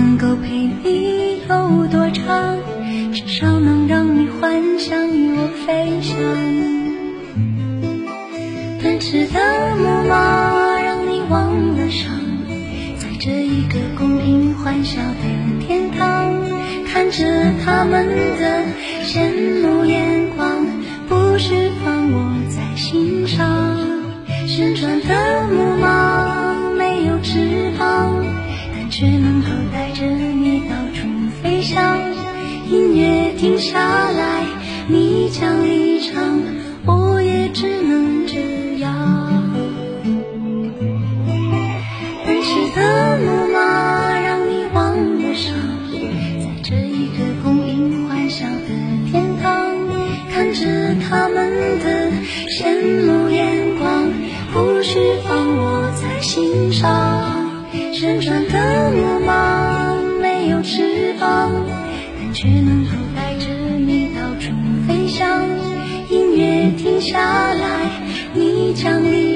能够陪你有多长，至少能让你幻想与我飞翔。奔驰的木马让你忘了伤，在这一个公平欢笑的天堂，看着他们的羡慕眼光，不释放我在心上。旋转的木音乐停下来，你将离场，我也只能这样。飞翔。音乐停下来，你将离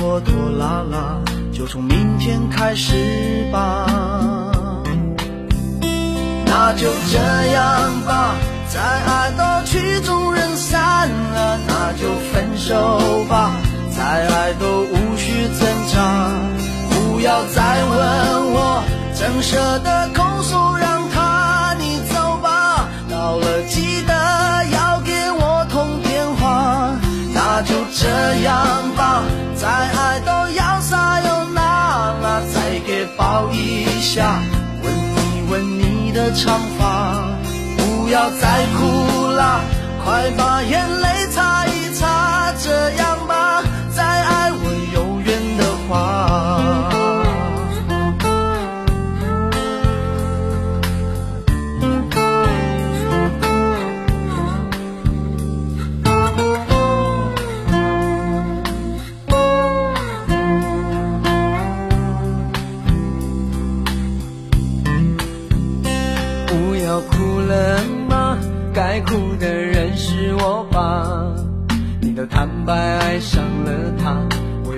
拖拖拉拉，就从明天开始吧。那就这样吧，再爱到曲终人散了，那就分手吧，再爱都无需挣扎。不要再问我，怎舍得空手让再爱都要撒又那拉，再给抱一下，吻一吻你的长发。不要再哭啦，快把眼泪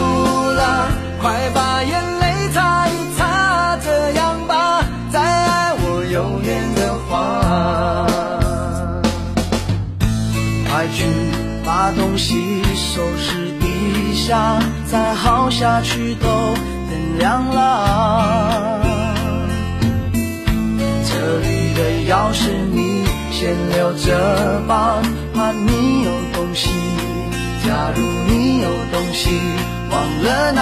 哭了，快把眼泪擦一擦。这样吧，再爱我有缘的话。快去把东西收拾一下，再耗下去都天亮了。这里的钥匙你先留着吧，怕你有东西。假如你有东西忘了那，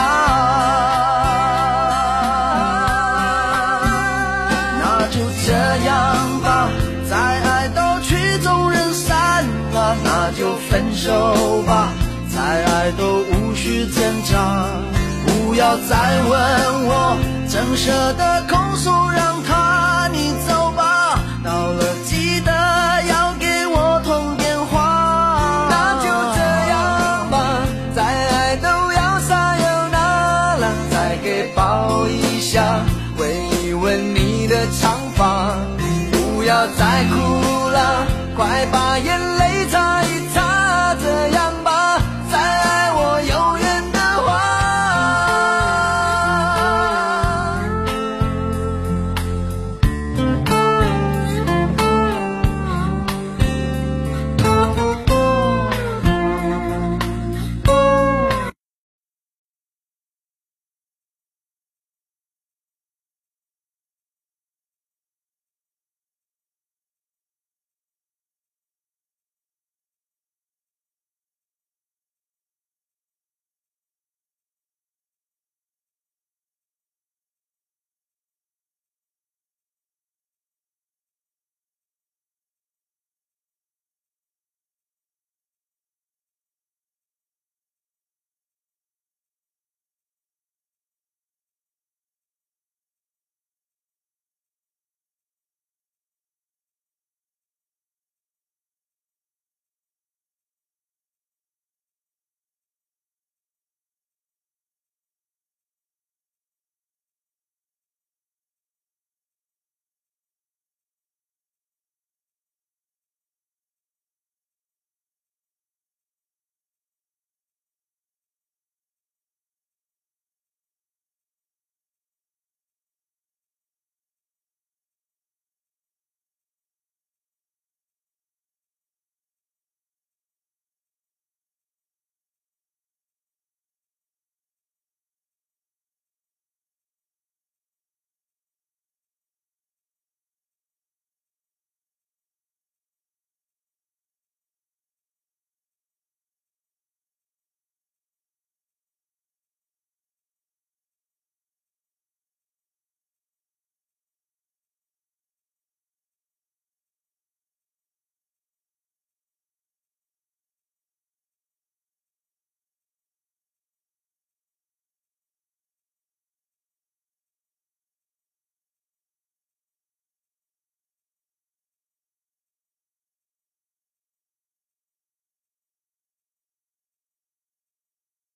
那就这样吧。再爱都曲终人散了，那就分手吧。再爱都无需挣扎，不要再问我，怎舍得控诉长发，不要再哭了，快把眼。